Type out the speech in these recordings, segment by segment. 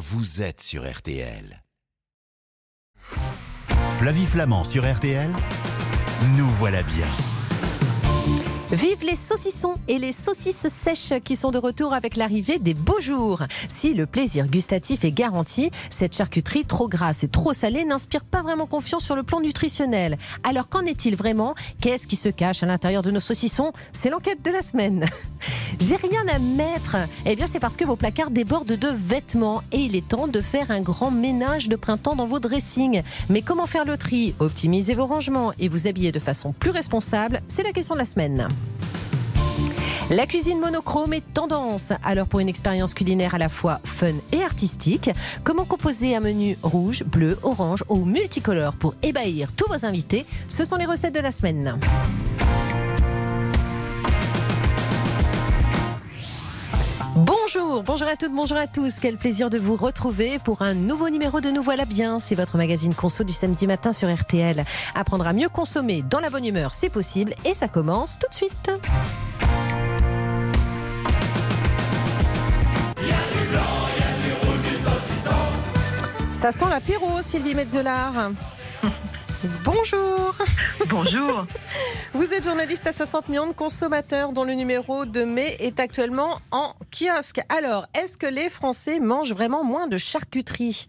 vous êtes sur RTL. Flavie Flamand sur RTL, nous voilà bien. Vive les saucissons et les saucisses sèches qui sont de retour avec l'arrivée des beaux jours. Si le plaisir gustatif est garanti, cette charcuterie trop grasse et trop salée n'inspire pas vraiment confiance sur le plan nutritionnel. Alors qu'en est-il vraiment? Qu'est-ce qui se cache à l'intérieur de nos saucissons? C'est l'enquête de la semaine. J'ai rien à mettre. Eh bien, c'est parce que vos placards débordent de vêtements et il est temps de faire un grand ménage de printemps dans vos dressings. Mais comment faire le tri, optimiser vos rangements et vous habiller de façon plus responsable C'est la question de la semaine. La cuisine monochrome est tendance. Alors pour une expérience culinaire à la fois fun et artistique, comment composer un menu rouge, bleu, orange ou multicolore pour ébahir tous vos invités? Ce sont les recettes de la semaine. Bonjour, bonjour à toutes, bonjour à tous. Quel plaisir de vous retrouver pour un nouveau numéro de Nous voilà bien. C'est votre magazine conso du samedi matin sur RTL. Apprendre à mieux consommer dans la bonne humeur, c'est possible et ça commence tout de suite. Ça sent l'apéro, Sylvie Metzelar. Bonjour. Bonjour. Vous êtes journaliste à 60 millions de consommateurs dont le numéro de mai est actuellement en kiosque. Alors, est-ce que les Français mangent vraiment moins de charcuterie?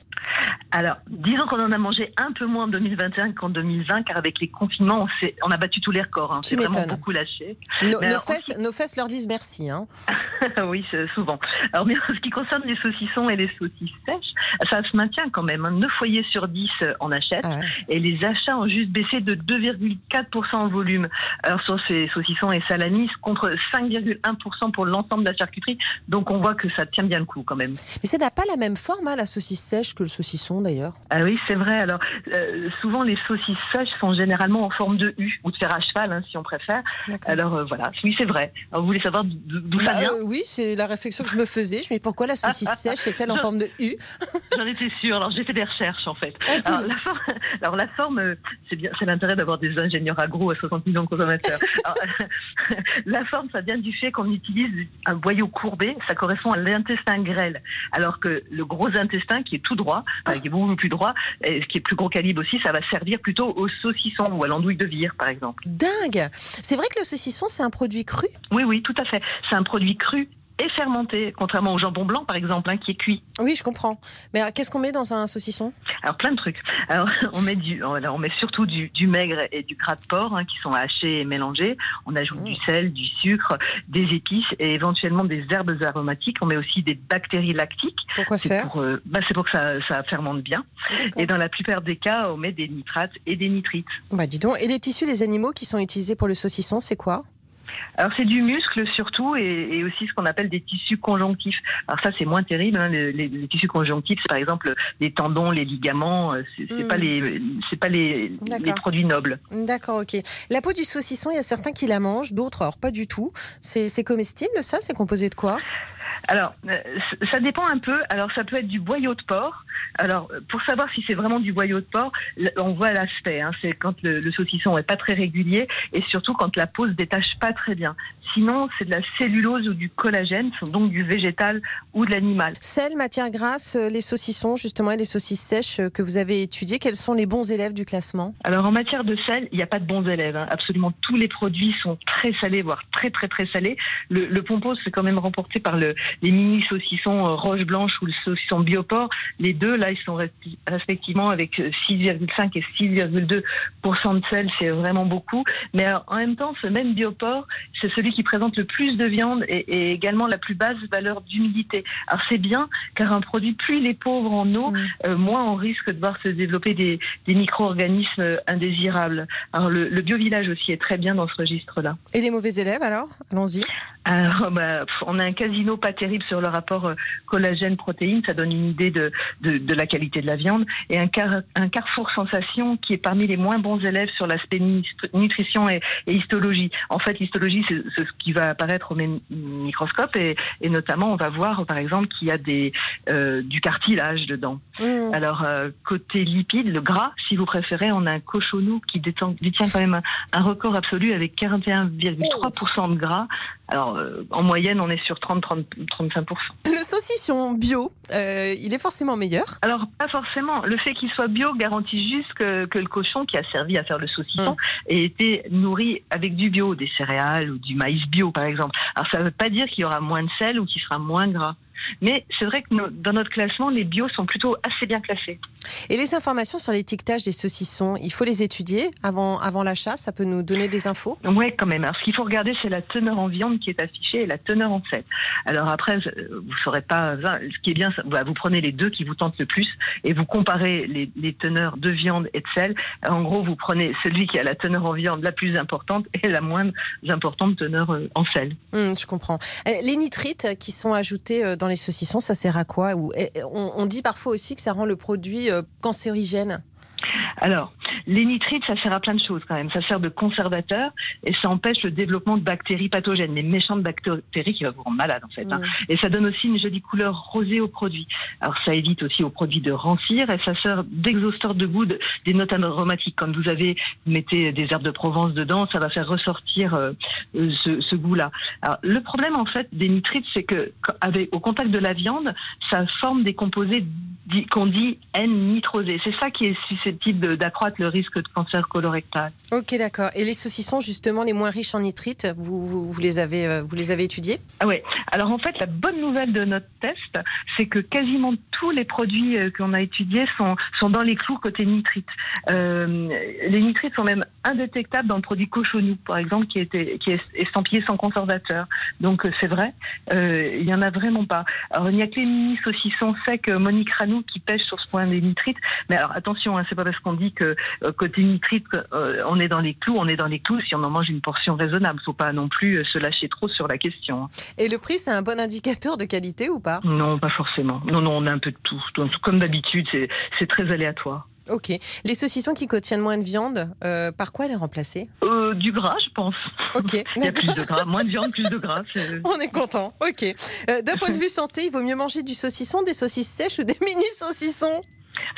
Alors, disons qu'on en a mangé un peu moins en 2021 qu'en 2020, car avec les confinements, on, on a battu tous les records. Hein. C'est vraiment beaucoup lâché. nos, fesses, leur disent merci. Hein. oui, souvent. Alors, mais en ce qui concerne les saucissons et les saucisses sèches, ça se maintient quand même. 9 hein. foyers sur 10 euh, en achètent. Ah et les achats ont juste baissé de 2,4% en volume. Alors, sur ces saucissons et salamis, contre 5,1% pour l'ensemble de la charcuterie. Donc, on voit que ça tient bien le coup quand même. Mais ça n'a pas la même forme, la saucisse sèche, que le saucisson d'ailleurs ah Oui, c'est vrai. Alors, euh, souvent, les saucisses sèches sont généralement en forme de U ou de fer à cheval, hein, si on préfère. Alors, euh, voilà. Oui, c'est vrai. vous voulez savoir d'où ça bah, vient euh, Oui, c'est la réflexion que je me faisais. Je me dis pourquoi la saucisse sèche est-elle en forme de U? J'en étais sûre. Alors, j'ai fait des recherches, en fait. Ah, alors, la forme, alors, la forme c'est bien, c'est l'intérêt d'avoir des ingénieurs agro à 60 millions de consommateurs. la forme, ça vient du fait qu'on utilise un boyau courbé. Ça correspond à l'intestin grêle. Alors que le gros intestin, qui est tout droit, qui est beaucoup plus droit, et qui est plus gros calibre aussi, ça va servir plutôt au saucisson ou à l'andouille de vire, par exemple. Dingue C'est vrai que le saucisson, c'est un produit cru? Oui, oui, tout à fait. C'est un produit cru et fermenté, contrairement au jambon blanc par exemple, hein, qui est cuit. Oui, je comprends. Mais qu'est-ce qu'on met dans un saucisson? Alors plein de trucs. Alors on met du, on met surtout du, maigre et du gras de porc hein, qui sont hachés et mélangés. On ajoute du mmh. sel, du sucre, des épices et éventuellement des herbes aromatiques. On met aussi des bactéries lactiques. Pourquoi faire? pour, euh, bah, C'est pour que ça, ça, fermente bien. Et dans la plupart des cas, on met des nitrates et des nitrites. Bah dis donc. Et les tissus des animaux qui sont utilisés pour le saucisson, c'est quoi? Alors c'est du muscle surtout et, aussi ce qu'on appelle des tissus conjonctifs. Alors ça c'est moins terrible. Hein, les, tissus conjonctifs, c'est par exemple les tendons, les ligaments. Euh, c'est pas hmm. les c'est pas les, les, produits nobles. D'accord, ok. La peau du saucisson, il y a certains qui la mangent, d'autres alors pas du tout. C'est comestible ça? C'est composé de quoi? Alors, euh, ça dépend un peu. Alors, ça peut être du boyau de porc. Alors, pour savoir si c'est vraiment du boyau de porc, on voit l'aspect. Hein. c'est quand le, saucisson est pas très régulier et surtout quand la peau se détache pas très bien. Sinon, c'est de la cellulose ou du collagène, donc du végétal ou de l'animal. Sel, matière grasse, euh, les saucissons justement et les saucisses sèches euh, que vous avez étudiées, quels sont les bons élèves du classement? Alors, en matière de sel, il n'y a pas de bons élèves. Hein. Absolument tous les produits sont très salés, voire très très très salés. Le, le pompo, c'est quand même remporté par le, les mini saucissons euh, roche blanche ou le saucisson bioport, les deux là ils sont respectivement avec 6,5 euh, et 6,2% de sel, c'est vraiment beaucoup. Mais en même temps, ce même bioport, c'est celui qui présente le plus de viande et, également la plus basse valeur d'humidité. Alors c'est bien car un produit plus il est pauvre en eau, euh, moins on risque de voir se développer des, micro-organismes indésirables. Alors le, le bio-village aussi est très bien dans ce registre-là. Et les mauvais élèves alors? Allons-y. Alors, bah, on a un casino pas terrible sur le rapport euh, collagène-protéines, ça donne une idée de, de, la qualité de la viande, et un, un carrefour sensation qui est parmi les moins bons élèves sur l'aspect nutrition et, histologie. En fait, l'histologie, c'est ce qui va apparaître au microscope, et, et, notamment, on va voir, par exemple, qu'il y a des, euh, du cartilage dedans. Mmh. Alors, euh, côté lipides, le gras, si vous préférez, on a un cochonou qui détient, détient quand même un, record absolu avec 41,3% de gras Alors, en moyenne, on est sur 30-35%. Le saucisson bio, il est forcément meilleur Alors, pas forcément. Le fait qu'il soit bio garantit juste que, le cochon qui a servi à faire le saucisson mmh. ait été nourri avec du bio, des céréales ou du maïs bio, par exemple. Alors, ça ne veut pas dire qu'il y aura moins de sel ou qu'il sera moins gras. Mais c'est vrai que dans notre classement, les bios sont plutôt assez bien classés. Et les informations sur l'étiquetage des saucissons, il faut les étudier avant, avant l'achat Ça peut nous donner des infos? Oui, quand même. Alors, ce qu'il faut regarder, c'est la teneur en viande qui est affichée et la teneur en sel. Alors après, vous ne saurez pas. Ce qui est bien, vous prenez les deux qui vous tentent le plus et vous comparez les, les teneurs de viande et de sel. En gros, vous prenez celui qui a la teneur en viande la plus importante et la moins importante teneur euh, en sel. Hum, je comprends. Euh, les nitrites qui sont ajoutés euh, dans les saucissons, ça sert à quoi? On, dit parfois aussi que ça rend le produit euh, cancérigène. Alors, les nitrites, ça sert à plein de choses quand même. Ça sert de conservateur et ça empêche le développement de bactéries pathogènes, les méchantes bactéries qui vont vous rendre malade en fait. Hein. Et ça donne aussi une jolie couleur rosée au produit. Alors ça évite aussi au produit de rancir et ça sert d'exhausteur de goût des notes aromatiques. Quand vous avez, mettez des herbes de Provence dedans, ça va faire ressortir euh, ce, goût-là. Alors le problème en fait des nitrites, c'est que avec, au contact de la viande, ça forme des composés qu'on dit N-nitrosés. C'est ça qui est susceptible d'accroître le risque de cancer colorectal. Ok, d'accord. Et les saucissons, justement, les moins riches en nitrites, vous, vous, les, avez, euh, vous les avez étudiés? Ah Oui. Alors, en fait, la bonne nouvelle de notre test, c'est que quasiment tous les produits euh, qu'on a étudiés sont, sont dans les clous côté nitrites. Euh, les nitrites sont même indétectables dans le produit cochonou, par exemple, qui, était, qui est estampillé sans conservateur. Donc, c'est vrai, il n'y en a vraiment pas. Alors, il n'y a que les mini saucissons secs Monique Ranou qui pêchent sur ce point des nitrites. Mais alors, attention, hein, c'est pas parce qu'on dit que côté nitrite, euh, on est dans les clous, on est dans les clous si on en mange une portion raisonnable. Faut pas non plus euh, se lâcher trop sur la question. Et le prix, c'est un bon indicateur de qualité ou pas? Non, pas forcément. Non, non, on a un peu de tout. comme d'habitude, c'est très aléatoire. Ok. Les saucissons qui contiennent moins de viande, euh, par quoi les remplacer? Du gras, je pense. Ok. il y a plus de gras, moins de viande, plus de gras. On est content. Ok. D'un point de vue santé, il vaut mieux manger du saucisson, des saucisses sèches ou des mini saucissons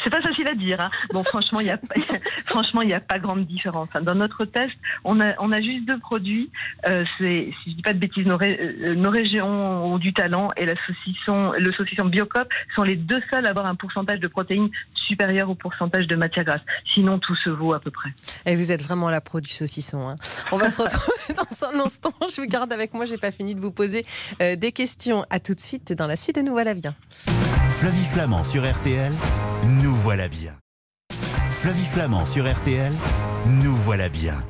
c'est pas facile à dire. Hein. Bon, franchement, il y a franchement, il n'y a pas grande différence. Hein. Dans notre test, on a on a juste deux produits. Euh, c'est si je dis pas de bêtises, nos, euh, nos, régions ont du talent et la saucisson, le saucisson Biocop sont les deux seuls à avoir un pourcentage de protéines supérieur au pourcentage de matière grasse. Sinon, tout se vaut à peu près. Et vous êtes vraiment la pro du saucisson. Hein. On va se retrouver dans un instant. Je vous garde avec moi. J'ai pas fini de vous poser euh, des questions. À tout de suite dans la suite de Nous voilà bien. Flavie Flamand sur RTL, nous voilà bien. Flavie Flamand sur RTL, nous voilà bien.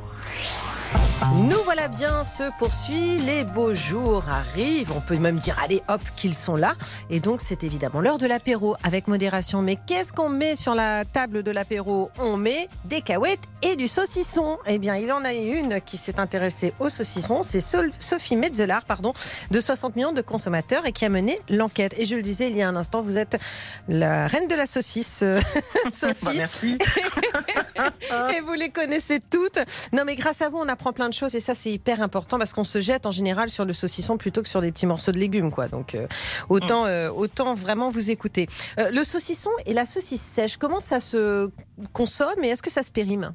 Nous voilà bien, se poursuit, les beaux jours arrivent, on peut même dire allez hop qu'ils sont là. Et donc c'est évidemment l'heure de l'apéro avec modération. Mais qu'est-ce qu'on met sur la table de l'apéro? On met des cahuètes et du saucisson. Eh bien il en a une qui s'est intéressée au saucisson, c'est Sophie Metzelar, pardon, de 60 millions de consommateurs et qui a mené l'enquête. Et je le disais il y a un instant, vous êtes la reine de la saucisse, euh, Sophie. Bah, merci. et vous les connaissez toutes. Non mais grâce à vous on apprend plein de choses et ça c'est hyper important parce qu'on se jette en général sur le saucisson plutôt que sur des petits morceaux de légumes quoi. Donc euh, autant euh, autant vraiment vous écouter. Euh, le saucisson et la saucisse sèche, comment ça se consomme et est-ce que ça se périme?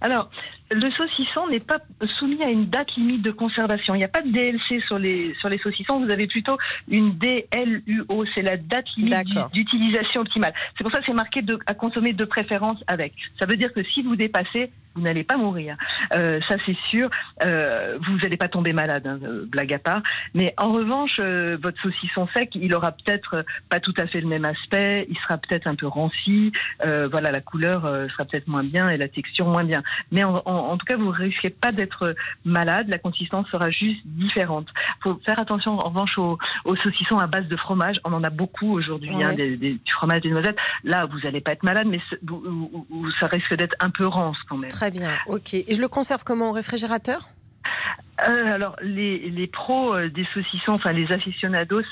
Alors, le saucisson n'est pas soumis à une date limite de conservation. Il n'y a pas de DLC sur les, sur les saucissons. Vous avez plutôt une DLUO. C'est la date limite d'utilisation optimale. C'est pour ça que c'est marqué de, à consommer de préférence avec. Ça veut dire que si vous dépassez, vous n'allez pas mourir. Euh, ça, c'est sûr. Euh, vous n'allez pas tomber malade, hein, euh, blague à part. Mais en revanche, euh, votre saucisson sec, il aura peut-être pas tout à fait le même aspect. Il sera peut-être un peu ranci. Euh, voilà, la couleur sera peut-être moins bien et la texture moins bien. Mais en, en, tout cas, vous risquez pas d'être malade. La consistance sera juste différente. Faut faire attention en revanche aux, aux saucissons à base de fromage. On en a beaucoup aujourd'hui, hein, des, des, du fromage, des noisettes. Là, vous n'allez pas être malade, mais ça risque d'être un peu rance quand même. Très bien, ok. Et je le conserve comment au réfrigérateur? Euh, alors, les, les pros euh, des saucissons, enfin les aficionados,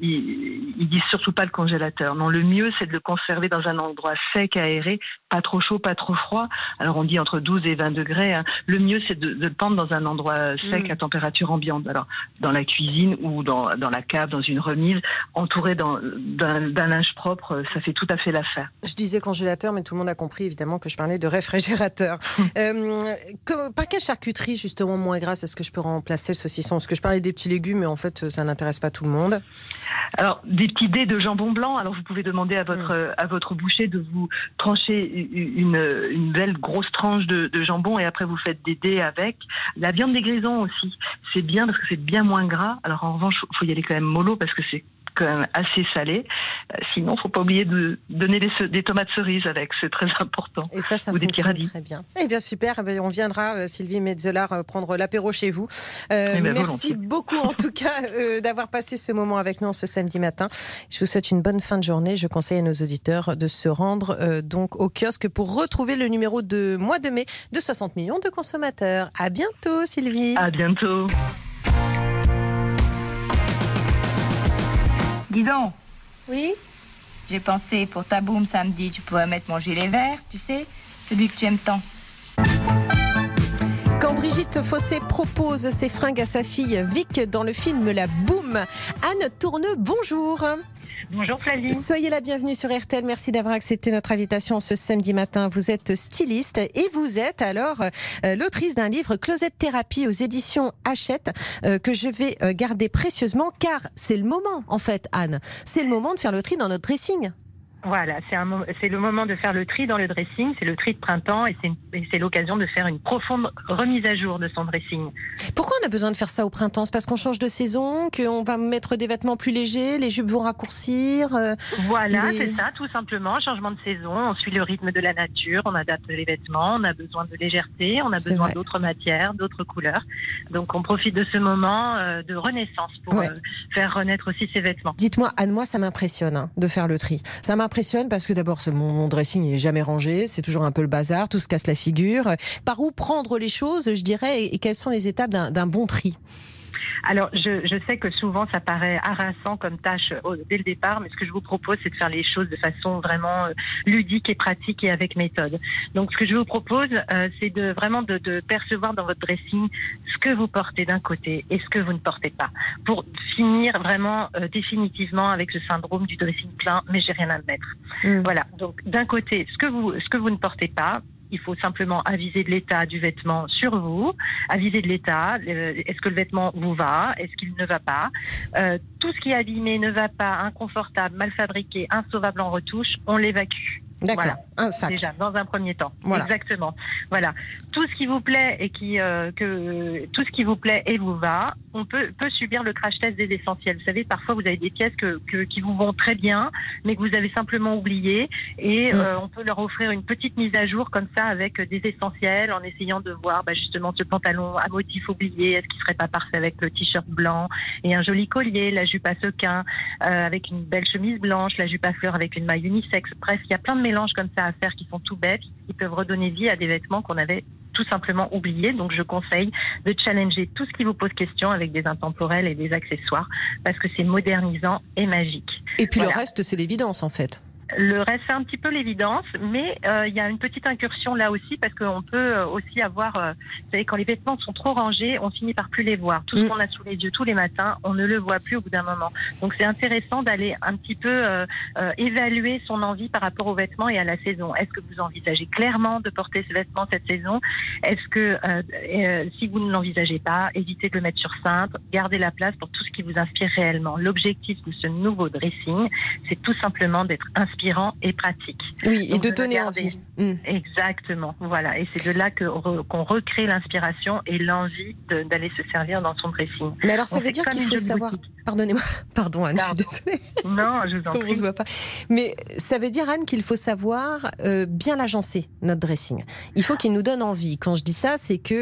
ils, ils disent surtout pas le congélateur. Non, le mieux, c'est de le conserver dans un endroit sec, aéré, pas trop chaud, pas trop froid. Alors on dit entre 12 et 20 degrés. Hein. Le mieux c'est de, de, le tendre dans un endroit sec mm. à température ambiante. Alors dans la cuisine ou dans, dans la cave, dans une remise, entouré d'un linge propre, ça fait tout à fait l'affaire. Je disais congélateur, mais tout le monde a compris évidemment que je parlais de réfrigérateur. euh, que, par quelle charcuterie justement moins grasse est-ce que je peux remplacer le saucisson? Parce que je parlais des petits légumes, mais en fait ça n'intéresse pas tout le monde. Alors des petits dés de jambon blanc. Alors vous pouvez demander à votre mm. à votre boucher de vous trancher une, belle grosse tranche de, de, jambon et après vous faites des dés avec. La viande des grisons aussi, c'est bien parce que c'est bien moins gras. Alors en revanche, il faut y aller quand même mollo parce que c'est quand même assez salé. Euh, sinon, faut pas oublier de donner des, des tomates cerises avec, c'est très important. Et ça, ça Ou fonctionne très bien. Eh bien, super. Eh on viendra, euh, Sylvie Metzeler, euh, prendre l'apéro chez vous. Euh, ben, merci beaucoup, en tout cas, euh, d'avoir passé ce moment avec nous ce samedi matin. Je vous souhaite une bonne fin de journée. Je conseille à nos auditeurs de se rendre euh, donc au kiosque pour retrouver le numéro de mois de mai de 60 millions de consommateurs. À bientôt, Sylvie. À bientôt. Dis donc. Oui J'ai pensé pour ta boum samedi, tu pourrais mettre mon gilet vert, tu sais, celui que tu aimes tant. Quand Brigitte Fossé propose ses fringues à sa fille Vic dans le film La Boum, Anne Tourneux, bonjour. Bonjour Flavie. Soyez la bienvenue sur RTL. Merci d'avoir accepté notre invitation ce samedi matin. Vous êtes styliste et vous êtes alors euh, l'autrice d'un livre Closet Thérapie aux éditions Hachette euh, que je vais euh, garder précieusement car c'est le moment en fait Anne. C'est le moment de faire le tri dans notre dressing. Voilà, c'est le moment de faire le tri dans le dressing, c'est le tri de printemps et c'est l'occasion de faire une profonde remise à jour de son dressing. Pourquoi on a besoin de faire ça au printemps? C'est parce qu'on change de saison, qu'on va mettre des vêtements plus légers, les jupes vont raccourcir euh, Voilà, c'est ça, tout simplement. Changement de saison, on suit le rythme de la nature, on adapte les vêtements, on a besoin de légèreté, on a besoin d'autres matières, d'autres couleurs. Donc on profite de ce moment euh, de renaissance pour euh, faire renaître aussi ses vêtements. Dites-moi, Anne, moi ça m'impressionne hein, de faire le tri. Ça m'impressionne parce que d'abord, mon, dressing n'est jamais rangé, c'est toujours un peu le bazar, tout se casse la figure. Par où prendre les choses, je dirais, et quelles sont les étapes d'un bon tri? Alors, je, je, sais que souvent ça paraît harassant comme tâche euh, dès le départ, mais ce que je vous propose, c'est de faire les choses de façon vraiment euh, ludique et pratique et avec méthode. Donc, ce que je vous propose, euh, c'est de vraiment de, de, percevoir dans votre dressing ce que vous portez d'un côté et ce que vous ne portez pas, pour finir vraiment euh, définitivement avec ce syndrome du dressing plein, mais j'ai rien à mettre. Mmh. Voilà. Donc, d'un côté, ce que vous ce que vous ne portez pas, il faut simplement aviser de l'état du vêtement sur vous, aviser de l'état, euh, est-ce que le vêtement vous va, est-ce qu'il ne va pas. Euh, tout ce qui est abîmé, ne va pas, inconfortable, mal fabriqué, insauvable en retouche, on l'évacue. D'accord, voilà. un sac. Déjà, dans un premier temps. Voilà. Exactement. Voilà. Tout ce qui vous plaît et qui, euh, que, tout ce qui vous plaît et vous va, on peut, peut subir le crash test des essentiels. Vous savez, parfois vous avez des pièces que, que qui vous vont très bien, mais que vous avez simplement oubliées et mmh. euh, on peut leur offrir une petite mise à jour comme ça avec des essentiels en essayant de voir bah, justement ce pantalon à motif oublié, est-ce qu'il serait pas parfait avec le t-shirt blanc et un joli collier, la jupe à sequin euh, avec une belle chemise blanche, la jupe à fleurs avec une maille unisexe. Bref, il y a plein de mélanges comme ça à faire qui sont tout bêtes, qui peuvent redonner vie à des vêtements qu'on avait tout simplement oubliés. Donc je conseille de challenger tout ce qui vous pose question avec des intemporels et des accessoires parce que c'est modernisant et magique. Et puis voilà. le reste, c'est l'évidence en fait. Le reste, c'est un petit peu l'évidence, mais euh, il y a une petite incursion là aussi parce qu'on peut euh, aussi avoir, euh, vous savez, quand les vêtements sont trop rangés, on finit par plus les voir. Tout ce mm. qu'on a sous les yeux tous les matins, on ne le voit plus au bout d'un moment. Donc c'est intéressant d'aller un petit peu euh, euh, évaluer son envie par rapport aux vêtements et à la saison. Est-ce que vous envisagez clairement de porter ce vêtement cette saison? Est-ce que euh, si vous ne l'envisagez pas, évitez de le mettre sur cintre, gardez la place pour tout ce qui vous inspire réellement. L'objectif de ce nouveau dressing, c'est tout simplement d'être inspiré inspirant et pratique. Oui, Donc et de donner envie. Mmh. Exactement, voilà. Et c'est de là qu'on recrée l'inspiration et l'envie d'aller se servir dans son dressing. Mais alors, ça On veut dire qu'il faut savoir. Pardonnez-moi, pardon Anne, Pardon. je suis désolée. Non, je vous en prie. On se voit pas. Mais ça veut dire, Anne, qu'il faut savoir euh, bien l'agencer, notre dressing. Il faut qu'il nous donne envie. Quand je dis ça, c'est que,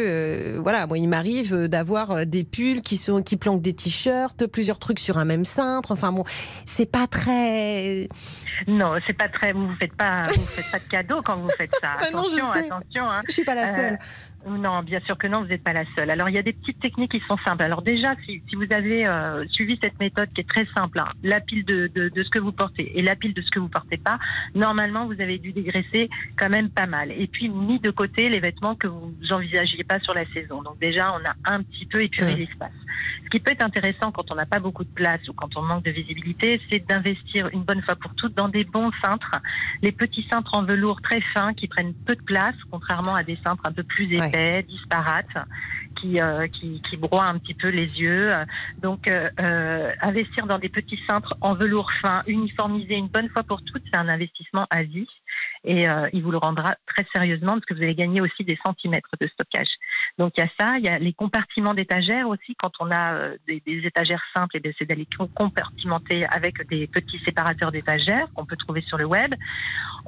euh, voilà, moi, il m'arrive d'avoir euh, des pulls qui, sont, qui planquent des t-shirts, plusieurs trucs sur un même cintre. Enfin bon, c'est pas très. Non, c'est pas très. Vous faites pas, vous faites pas de cadeaux quand vous faites ça. Ah non, attention, je sais. attention. Hein. Je suis pas la seule. Non, bien sûr que non, vous n'êtes pas la seule. Alors, il y a des petites techniques qui sont simples. Alors déjà, si, si vous avez euh, suivi cette méthode qui est très simple, hein, la pile de, de, de, ce que vous portez et la pile de ce que vous portez pas, normalement, vous avez dû dégraisser quand même pas mal. Et puis, mis de côté les vêtements que vous n'envisagiez pas sur la saison. Donc déjà, on a un petit peu épuré Mmh. l'espace. Ce qui peut être intéressant quand on n'a pas beaucoup de place ou quand on manque de visibilité, c'est d'investir une bonne fois pour toutes dans des bons cintres. Les petits cintres en velours très fins qui prennent peu de place, contrairement à des cintres un peu plus Ouais. Disparates, qui, euh, qui, qui broient un petit peu les yeux. Donc, euh, euh, investir dans des petits cintres en velours fin, uniformiser une bonne fois pour toutes, c'est un investissement à vie. Et il vous le rendra très sérieusement parce que vous allez gagner aussi des centimètres de stockage. Donc il y a ça, il y a les compartiments d'étagères aussi. Quand on a euh, des, des étagères simples, et bien, c'est d'aller com- compartimenter avec des petits séparateurs d'étagères qu'on peut trouver sur le web.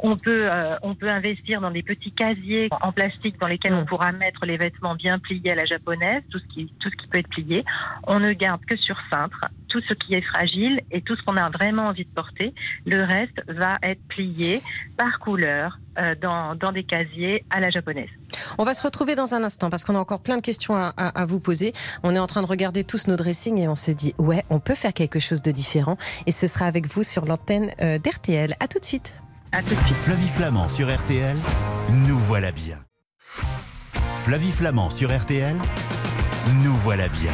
On peut, euh, on peut investir dans des petits casiers en plastique dans lesquels Mm. on pourra mettre les vêtements bien pliés à la japonaise, tout ce qui, tout ce qui peut être plié. On ne garde que sur cintre tout ce qui est fragile et tout ce qu'on a vraiment envie de porter. Le reste va être plié par couleur dans, dans des casiers à la japonaise. On va se retrouver dans un instant parce qu'on a encore plein de questions à, à- à vous poser. On est en train de regarder tous nos dressings et on se dit ouais, on peut faire quelque chose de différent. Et ce sera avec vous sur l'antenne euh, d'RTL. À tout de suite. À tout de suite. Flavie Flamand sur RTL, nous voilà bien. Flavie Flamand sur RTL, nous voilà bien.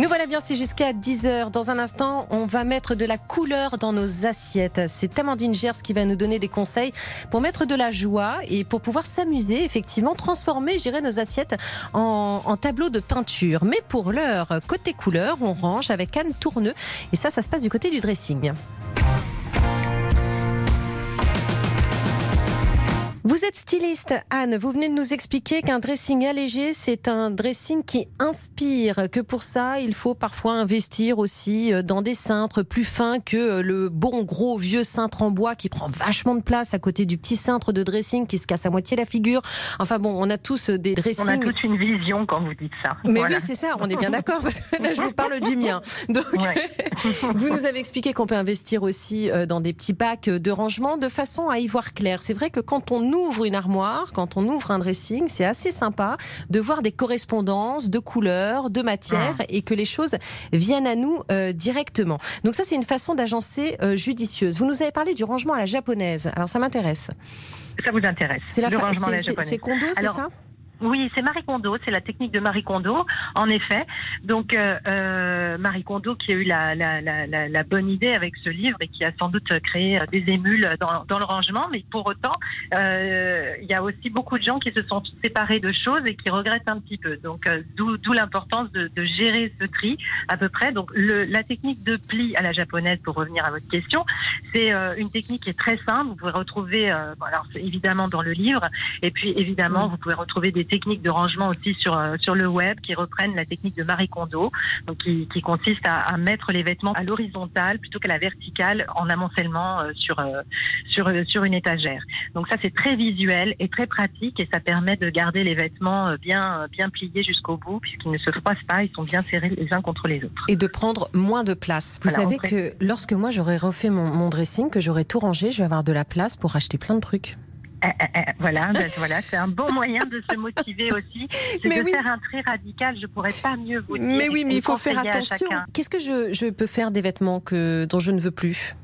Nous voilà bien, c'est jusqu'à 10h. Dans un instant, on va mettre de la couleur dans nos assiettes. C'est Amandine Gers qui va nous donner des conseils pour mettre de la joie et pour pouvoir s'amuser, effectivement, transformer, gérer nos assiettes en, en tableaux de peinture. Mais pour l'heure, côté couleur, on range avec Anne Tourneux. Et ça, ça se passe du côté du dressing. Vous êtes styliste, Anne. Vous venez de nous expliquer qu'un dressing allégé, c'est un dressing qui inspire, que pour ça, il faut parfois investir aussi euh, dans des cintres plus fins que euh, le bon gros vieux cintre en bois qui prend vachement de place à côté du petit cintre de dressing qui se casse à moitié la figure. Enfin bon, on a tous des dressings. On a toute une vision quand vous dites ça. Mais Voilà. oui, c'est ça, on est bien d'accord, parce que là, je vous parle du mien. Donc, Ouais. vous nous avez expliqué qu'on peut investir aussi euh, dans des petits packs de rangement de façon à y voir clair. C'est vrai que quand on ouvre une armoire, quand on ouvre un dressing, c'est assez sympa de voir des correspondances de couleurs, de matières Ah. et que les choses viennent à nous euh, directement. Donc ça, c'est une façon d'agencer euh, judicieuse. Vous nous avez parlé du rangement à la japonaise. Alors ça m'intéresse. Ça vous intéresse C'est la Le fa- rangement à la japonaise. c'est Kondo, c'est ça? Oui, c'est Marie Kondo, c'est la technique de Marie Kondo, en effet. Donc euh, euh, Marie Kondo qui a eu la, la, la, la, bonne idée avec ce livre et qui a sans doute créé euh, des émules dans, dans le rangement, mais pour autant, euh, il y a aussi beaucoup de gens qui se sont séparés de choses et qui regrettent un petit peu. Donc euh, d'où l'importance de, de gérer ce tri à peu près. Donc le, la technique de pli à la japonaise, pour revenir à votre question, c'est une technique qui est très simple. Vous pouvez retrouver, euh, bon, alors évidemment dans le livre, et puis évidemment Mm. vous pouvez retrouver des techniques de rangement aussi sur euh, sur le web qui reprennent la technique de Marie Kondo, donc qui, qui consiste à, à mettre les vêtements à l'horizontale plutôt qu'à la verticale en amoncellement euh, sur euh, sur sur une étagère. Donc ça c'est très visuel et très pratique et ça permet de garder les vêtements bien bien pliés jusqu'au bout puisqu'ils ne se froissent pas, ils sont bien serrés les uns contre les autres. et de prendre moins de place. Vous Voilà, savez que lorsque moi j'aurai refait mon, mon dressing, que j'aurai tout rangé, je vais avoir de la place pour acheter plein de trucs. Eh, eh, eh, voilà, ben, voilà, c'est un bon moyen de se motiver aussi. C'est Mais de oui. faire un trait radical. Je pourrais pas mieux vous dire. Mais oui, mais il faut faire attention. Qu'est-ce que je, je peux faire des vêtements que, dont je ne veux plus?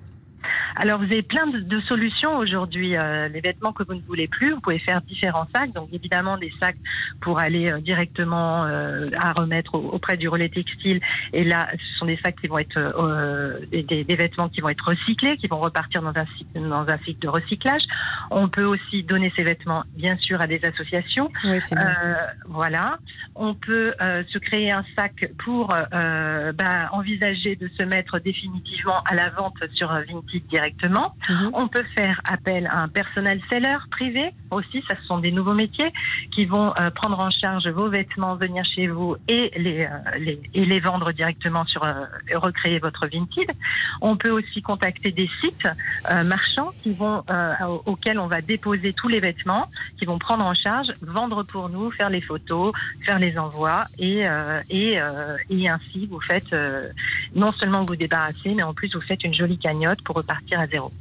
Alors, vous avez plein de, de solutions aujourd'hui. Euh, les vêtements que vous ne voulez plus, vous pouvez faire différents sacs. Donc, évidemment, des sacs pour aller euh, directement euh, à remettre au- auprès du relais textile. Et là, ce sont des sacs qui vont être euh, des, des- vêtements qui vont être recyclés, qui vont repartir dans un cycle, dans un cycle de recyclage. On peut aussi donner ces vêtements, bien sûr, à des associations. Oui, bien. Euh, voilà. On peut euh, se créer un sac pour euh, bah, envisager de se mettre définitivement à la vente sur Vinted directement. Mhm. On peut faire appel à un personnel seller privé aussi. Ça, ce sont des nouveaux métiers qui vont euh, prendre en charge vos vêtements, venir chez vous et les, euh, les- et les vendre directement sur euh, recréer votre Vinted. On peut aussi contacter des sites marchands qui vont au- auxquels on va déposer tous les vêtements, qui vont prendre en charge, vendre pour nous, faire les photos, faire les envois et et, et ainsi vous faites non seulement vous débarrassez, mais en plus vous faites une jolie cagnotte pour repartir à zéro.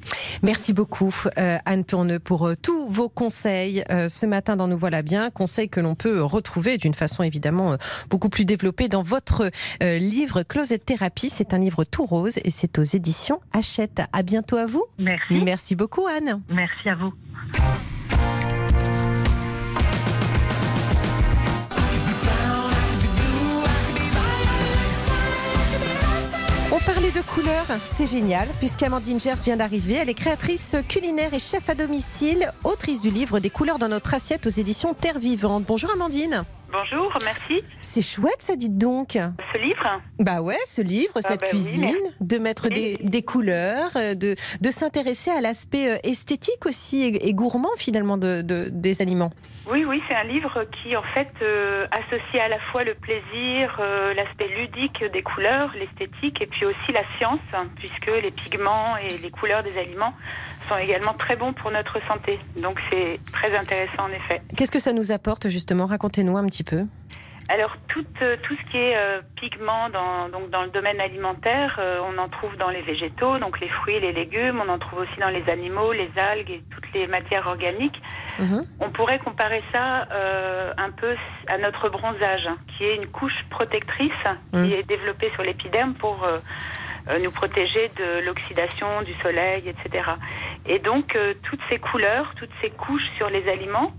Merci beaucoup euh, Anne Tourneux pour euh, tous vos conseils euh, ce matin dans Nous voilà bien, conseils que l'on peut retrouver d'une façon évidemment beaucoup plus développée dans votre livre Closet Thérapie. C'est un livre tout rose et c'est aux éditions Hachette. À bientôt à vous. Merci. Merci beaucoup Anne. Merci à vous. On parlait de couleurs, c'est génial, puisqu'Amandine Gers vient d'arriver. Elle est créatrice culinaire et chef à domicile, autrice du livre Des couleurs dans notre assiette aux éditions Terre Vivante. Bonjour Amandine. Bonjour, merci. C'est chouette ça, dites donc. Ce livre Bah ouais, ce livre, Ah cette bah oui, cuisine, de mettre des, des couleurs, euh, de, de s'intéresser à l'aspect euh, esthétique aussi et, et gourmand finalement de, de- des aliments. Oui, oui, c'est un livre qui en fait euh, associe à la fois le plaisir, euh, l'aspect ludique des couleurs, l'esthétique et puis aussi la science, hein, puisque les pigments et les couleurs des aliments sont également très bons pour notre santé. Donc c'est très intéressant en effet. Qu'est-ce que ça nous apporte justement? Racontez-nous un petit peu. Alors tout, euh, tout ce qui est euh, pigments dans, donc dans le domaine alimentaire, euh, on en trouve dans les végétaux, donc les fruits, les légumes, on en trouve aussi dans les animaux, les algues et toutes les matières organiques. Mhm. On pourrait comparer ça euh, un peu à notre bronzage, hein, qui est une couche protectrice qui est développée sur l'épiderme pour euh, euh, nous protéger de l'oxydation, du soleil, etc. Et donc euh, toutes ces couleurs, toutes ces couches sur les aliments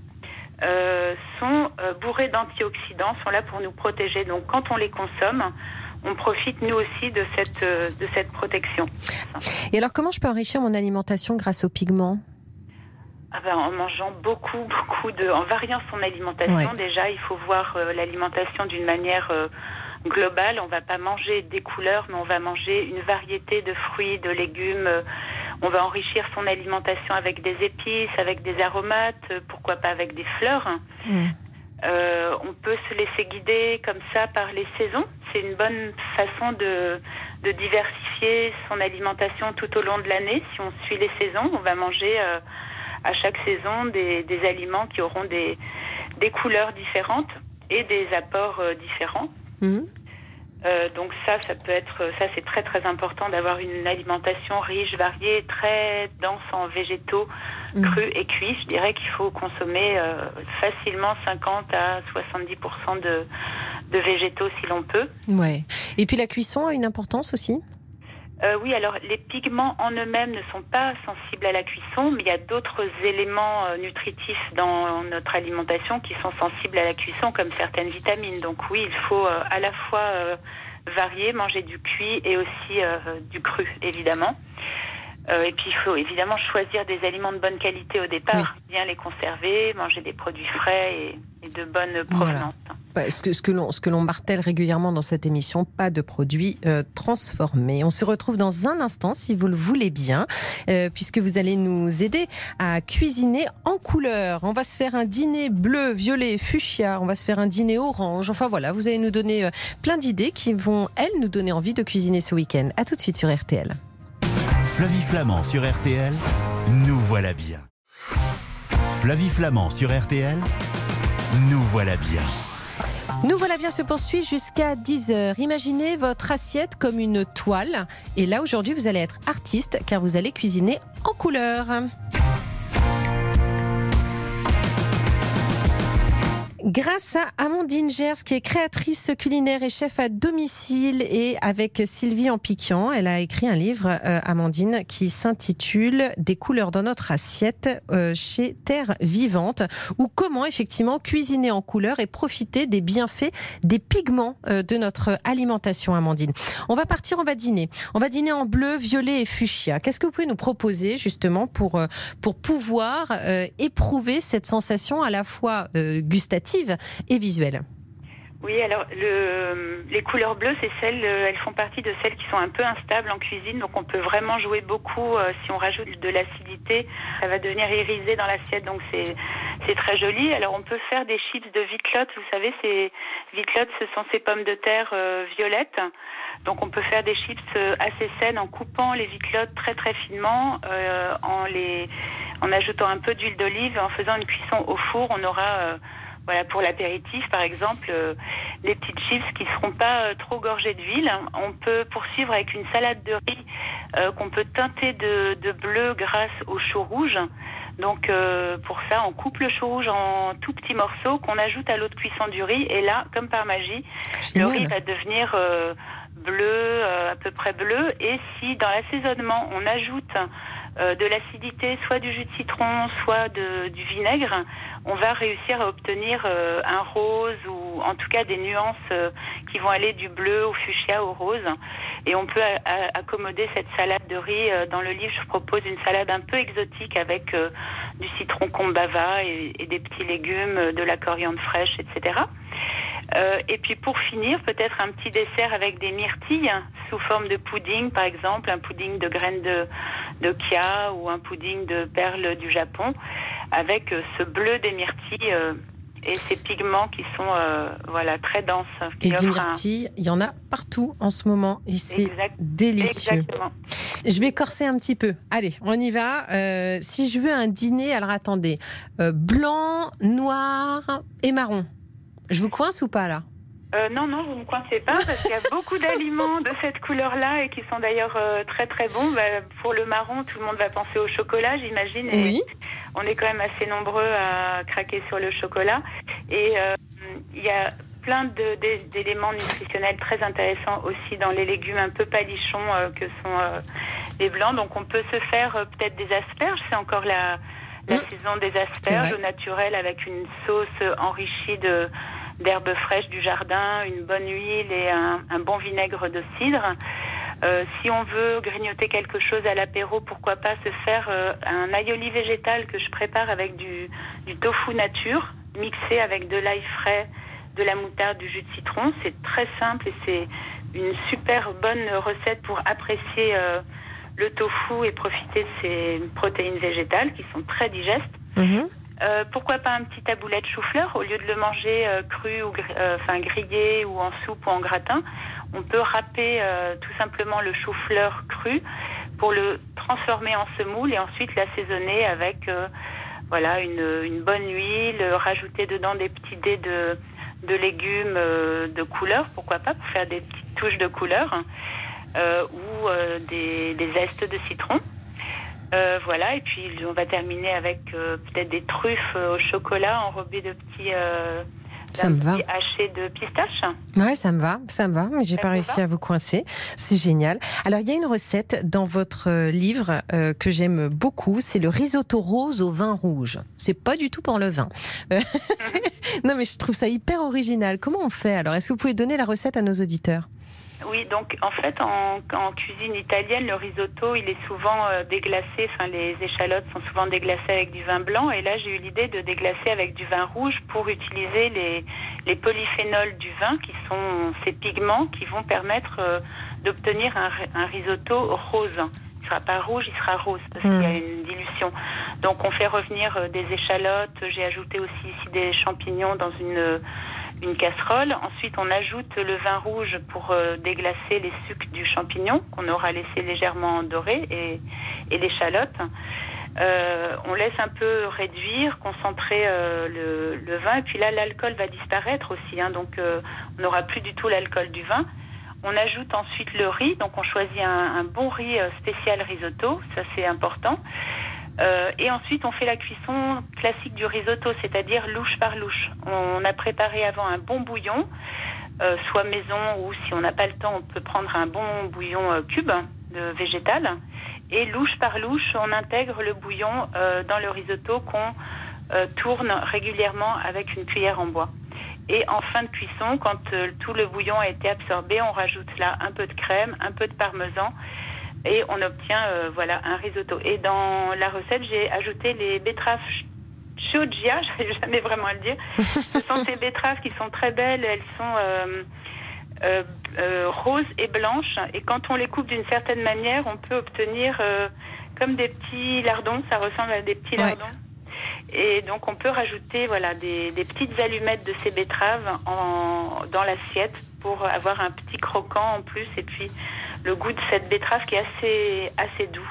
euh, sont euh, bourrées d'antioxydants, sont là pour nous protéger. Donc quand on les consomme, on profite nous aussi de cette, euh, de cette protection. Et alors comment je peux enrichir mon alimentation grâce aux pigments? Ah ben, en mangeant beaucoup, beaucoup de, en variant son alimentation. Ouais. Déjà, il faut voir l'alimentation d'une manière globale. On va pas manger des couleurs, mais on va manger une variété de fruits, de légumes. On va enrichir son alimentation avec des épices, avec des aromates, euh, pourquoi pas avec des fleurs. Mm. Euh, on peut se laisser guider comme ça par les saisons. C'est une bonne façon de, de diversifier son alimentation tout au long de l'année. Si on suit les saisons, on va manger euh, à chaque saison des, des aliments qui auront des, des couleurs différentes et des apports euh, différents. Mhm. Euh, donc ça, ça peut être, ça c'est très très important d'avoir une alimentation riche, variée, très dense en végétaux Mhm. crus et cuits. Je dirais qu'il faut consommer euh, facilement 50 à 70 de, de végétaux si l'on peut. Ouais. Et puis la cuisson a une importance aussi? Euh, oui, alors les pigments en eux-mêmes ne sont pas sensibles à la cuisson, mais il y a d'autres éléments euh, nutritifs dans notre alimentation qui sont sensibles à la cuisson, comme certaines vitamines. Donc oui, il faut euh, à la fois euh, varier, manger du cuit et aussi euh, du cru, évidemment. Euh, et puis il faut évidemment choisir des aliments de bonne qualité au départ, bien les conserver, manger des produits frais et, et de bonne provenance. Ce que, ce que l'on ce que l'on martèle régulièrement dans cette émission, pas de produits euh, transformés. On se retrouve dans un instant, si vous le voulez bien, euh, puisque vous allez nous aider à cuisiner en couleur. On va se faire un dîner bleu, violet, fuchsia. On va se faire un dîner orange. Enfin voilà, vous allez nous donner euh, plein d'idées qui vont, elles, nous donner envie de cuisiner ce week-end. À tout de suite sur RTL. Flavie Flamand sur RTL, nous voilà bien. Flavie Flamand sur RTL, nous voilà bien. Nous voilà bien se poursuit jusqu'à 10h. Imaginez votre assiette comme une toile. Et là, aujourd'hui, vous allez être artiste car vous allez cuisiner en couleur. Grâce à Amandine Gers, qui est créatrice culinaire et chef à domicile, et avec Sylvie Ampiquian, elle a écrit un livre, euh, Amandine, qui s'intitule Des couleurs dans notre assiette euh, chez Terre Vivante, ou comment effectivement cuisiner en couleur et profiter des bienfaits des pigments euh, de notre alimentation, Amandine. On va partir, on va dîner. On va dîner en bleu, violet et fuchsia. Qu'est-ce que vous pouvez nous proposer justement pour, euh, pour pouvoir euh, éprouver cette sensation à la fois euh, et visuelle Oui, alors le, les couleurs bleues, c'est celles, euh, elles font partie de celles qui sont un peu instables en cuisine, donc on peut vraiment jouer beaucoup. euh, si on rajoute de l'acidité, ça va devenir irisé dans l'assiette, donc c'est très joli. Alors on peut faire des chips de vitlotte, vous savez, ces vitlottes, ce sont ces pommes de terre euh, violettes. Donc on peut faire des chips assez saines en coupant les vitlottes très très finement, en les en ajoutant un peu d'huile d'olive, en faisant une cuisson au four, on aura voilà, pour l'apéritif, par exemple, euh, les petites chips qui ne seront pas trop gorgées d'huile. On peut poursuivre avec une salade de riz qu'on peut teinter de, de, bleu grâce au chou rouge. Donc pour ça, on coupe le chou rouge en tout petits morceaux qu'on ajoute à l'eau de cuisson du riz. Et là, comme par magie, le riz va devenir bleu, à peu près bleu. Et si dans l'assaisonnement, on ajoute euh, de l'acidité, soit du jus de citron, soit de, du vinaigre, on va réussir à obtenir euh, un rose ou en tout cas des nuances euh, qui vont aller du bleu au fuchsia au rose. Et on peut accommoder cette salade de riz. dans le livre, je propose une salade un peu exotique avec du citron combava et, et, des petits légumes, de la coriandre fraîche, etc. Euh, et puis pour finir, peut-être un petit dessert avec des myrtilles sous forme de pudding, par exemple, un pudding de graines de, de kia ou un pudding de perles du Japon, avec euh, ce bleu des myrtilles. Euh, et ces pigments qui sont voilà très denses. Et des myrtilles, il y en a partout en ce moment et c'est délicieux. Exactement. Je vais corser un petit peu. Allez, on y va. si je veux un dîner, alors attendez, blanc, noir et marron. Je vous coince ou pas là euh, non, non, vous ne me coincez pas parce qu'il y a beaucoup d'aliments de cette couleur-là et qui sont d'ailleurs euh, très très bons. Bah, pour le marron, tout le monde va penser au chocolat, j'imagine. Oui. On est quand même assez nombreux à craquer sur le chocolat. Et euh, il y a plein d'éléments nutritionnels très intéressants aussi dans les légumes un peu palichons que sont les blancs. Donc on peut se faire peut-être des asperges, c'est encore la, la mmh. saison des asperges au naturel avec une sauce enrichie de d'herbes fraîches du jardin, une bonne huile et un, bon vinaigre de cidre. Euh, si on veut grignoter quelque chose à l'apéro, pourquoi pas se faire euh, un aioli végétal que je prépare avec du, tofu nature, mixé avec de l'ail frais, de la moutarde, du jus de citron. C'est très simple et c'est une super bonne recette pour apprécier euh, le tofu et profiter de ces protéines végétales qui sont très digestes. Mhm. Euh, pourquoi pas un petit taboulet de chou-fleur au lieu de le manger euh, cru ou euh, enfin grillé ou en soupe ou en gratin On peut râper tout simplement le chou-fleur cru pour le transformer en semoule et ensuite l'assaisonner avec voilà une, bonne huile, rajouter dedans des petits dés de, légumes de couleur, pourquoi pas pour faire des petites touches de couleur ou des, des zestes de citron. Euh, voilà, et puis on va terminer avec euh, peut-être des truffes au chocolat enrobées de petits. Euh, ça me va. Haché de pistache. Ouais, ça me va, ça me va, mais j'ai pas réussi à vous coincer. C'est génial. Alors, il y a une recette dans votre livre que j'aime beaucoup, c'est le risotto rose au vin rouge. C'est pas du tout pour le vin. non, mais je trouve ça hyper original. Comment on fait alors? Est-ce que vous pouvez donner la recette à nos auditeurs? Oui, donc en fait, en, cuisine italienne, le risotto, il est souvent euh, déglacé, enfin les échalotes sont souvent déglacées avec du vin blanc, et là j'ai eu l'idée de déglacer avec du vin rouge pour utiliser les, les polyphénols du vin, qui sont ces pigments qui vont permettre euh, d'obtenir un, risotto rose. Il ne sera pas rouge, il sera rose, parce qu'il y a hmm. une dilution. Donc on fait revenir euh, des échalotes, j'ai ajouté aussi ici des champignons dans une une casserole. Ensuite, on ajoute le vin rouge pour euh, déglacer les sucs du champignon qu'on aura laissé légèrement doré et, et l'échalote. Euh, on laisse un peu réduire, concentrer euh, le, vin, et puis là l'alcool va disparaître aussi, hein. donc on n'aura plus du tout l'alcool du vin. On ajoute ensuite le riz, donc on choisit un, un bon riz spécial risotto, ça c'est important. Euh, et ensuite, on fait la cuisson classique du risotto, c'est-à-dire louche par louche. On a préparé avant un bon bouillon, euh, soit maison ou si on n'a pas le temps, on peut prendre un bon bouillon euh, cube de végétal. Et louche par louche, on intègre le bouillon dans le risotto qu'on tourne régulièrement avec une cuillère en bois. Et en fin de cuisson, quand tout le bouillon a été absorbé, on rajoute là un peu de crème, un peu de parmesan et on obtient euh, voilà un risotto. Et dans la recette, j'ai ajouté les betteraves chioggia, je n'arrive jamais vraiment à le dire. Ce sont ces betteraves qui sont très belles, elles sont euh, euh, roses et blanches. Et quand on les coupe d'une certaine manière, on peut obtenir comme des petits lardons, ça ressemble à des petits lardons. Et donc on peut rajouter voilà des, petites allumettes de ces betteraves en, dans l'assiette pour avoir un petit croquant en plus et puis le goût de cette betterave qui est assez, assez doux.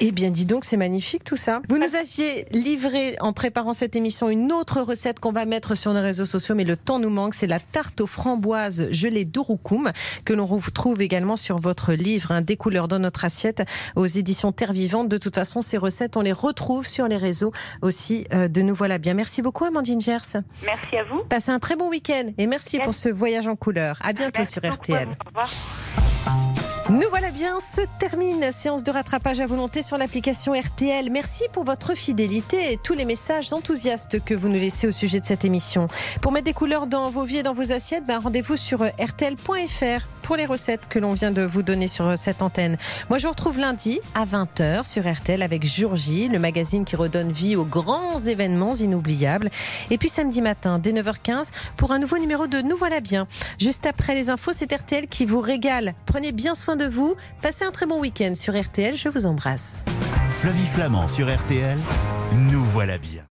Eh bien, dis donc, c'est magnifique tout ça. Vous nous aviez livré en préparant cette émission une autre recette qu'on va mettre sur nos réseaux sociaux, mais le temps nous manque. C'est la tarte aux framboises gelée d'Urukum que l'on retrouve également sur votre livre, un Des couleurs dans notre assiette aux éditions Terre Vivante. De toute façon, ces recettes, on les retrouve sur les réseaux aussi euh, de Nous Voilà Bien. Merci beaucoup, Amandine Gers. Merci à vous. Passez un très bon week-end et merci, pour ce voyage en couleur. À bientôt sur RTL. Au revoir. Nous voilà bien, se termine séance de rattrapage à volonté sur l'application RTL. Merci pour votre fidélité et tous les messages enthousiastes que vous nous laissez au sujet de cette émission. Pour mettre des couleurs dans vos vies et dans vos assiettes, ben rendez-vous sur rtl.fr pour les recettes que l'on vient de vous donner sur cette antenne. Moi, je vous retrouve lundi à 20h sur RTL avec Jour le magazine qui redonne vie aux grands événements inoubliables. Et puis samedi matin, dès 9h15, pour un nouveau numéro de Nous voilà bien. Juste après les infos, c'est RTL qui vous régale. Prenez bien soin vous. Passez un très bon week-end sur RTL. Je vous embrasse. Flavie Flamand sur RTL, nous voilà bien.